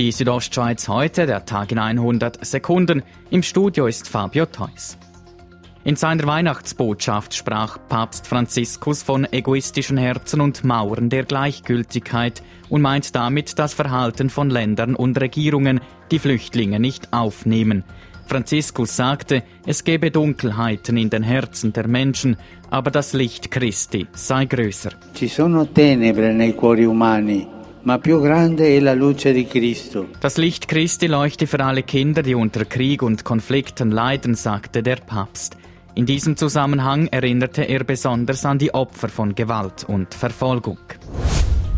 Die Südostschweiz heute, der Tag in 100 Sekunden. Im Studio ist Fabio Theus. In seiner Weihnachtsbotschaft sprach Papst Franziskus von egoistischen Herzen und Mauern der Gleichgültigkeit und meint damit das Verhalten von Ländern und Regierungen, die Flüchtlinge nicht aufnehmen. Franziskus sagte, es gebe Dunkelheiten in den Herzen der Menschen, aber das Licht Christi sei größer. Ci sono tenebre nei cuori umani. Das Licht Christi leuchte für alle Kinder, die unter Krieg und Konflikten leiden, sagte der Papst. In diesem Zusammenhang erinnerte er besonders an die Opfer von Gewalt und Verfolgung.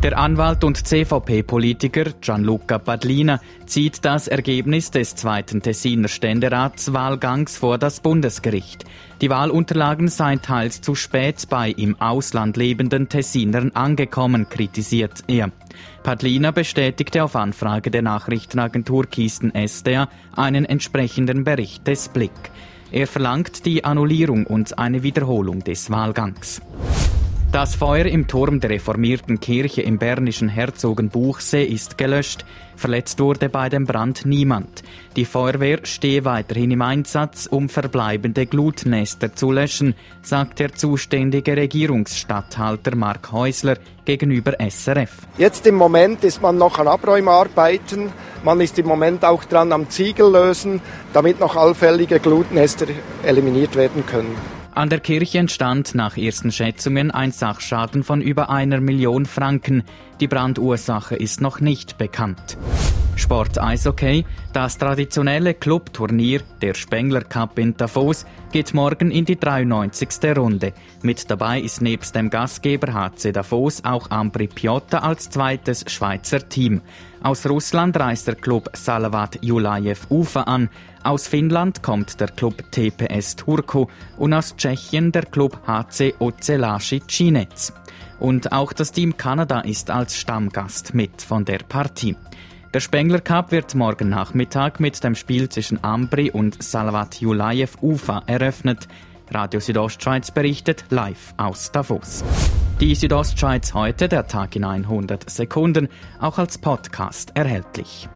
Der Anwalt und CVP-Politiker Gianluca Padlina zieht das Ergebnis des zweiten Tessiner Ständeratswahlgangs vor das Bundesgericht. Die Wahlunterlagen seien teils zu spät bei im Ausland lebenden Tessinern angekommen, kritisiert er. Padlina bestätigte auf Anfrage der Nachrichtenagentur Kisten SDA einen entsprechenden Bericht des Blick. Er verlangt die Annullierung und eine Wiederholung des Wahlgangs. Das Feuer im Turm der reformierten Kirche im bernischen Herzogenbuchsee ist gelöscht. Verletzt wurde bei dem Brand niemand. Die Feuerwehr stehe weiterhin im Einsatz, um verbleibende Glutnester zu löschen, sagt der zuständige Regierungsstatthalter Mark Häusler gegenüber SRF. Jetzt im Moment ist man noch an Abräumarbeiten. Man ist im Moment auch dran am Ziegel lösen, damit noch allfällige Glutnester eliminiert werden können. An der Kirche entstand nach ersten Schätzungen ein Sachschaden von über einer Million Franken. Die Brandursache ist noch nicht bekannt. Sport Eishockey. Das traditionelle Clubturnier, der Spengler Cup in Davos, geht morgen in die 93. Runde. Mit dabei ist nebst dem Gastgeber HC Davos auch Ambri Piotta als zweites Schweizer Team. Aus Russland reist der Club Salavat Julajew Ufa an. Aus Finnland kommt der Club TPS Turku und aus Tschechien der Club HC Ocelashi Cinec. Und auch das Team Kanada ist als Stammgast mit von der Partie. Der Spengler Cup wird morgen Nachmittag mit dem Spiel zwischen Ambri und Salvat Julajew Ufa eröffnet. Radio Südostschweiz berichtet live aus Davos. Die Südostschweiz heute, der Tag in 100 Sekunden, auch als Podcast erhältlich.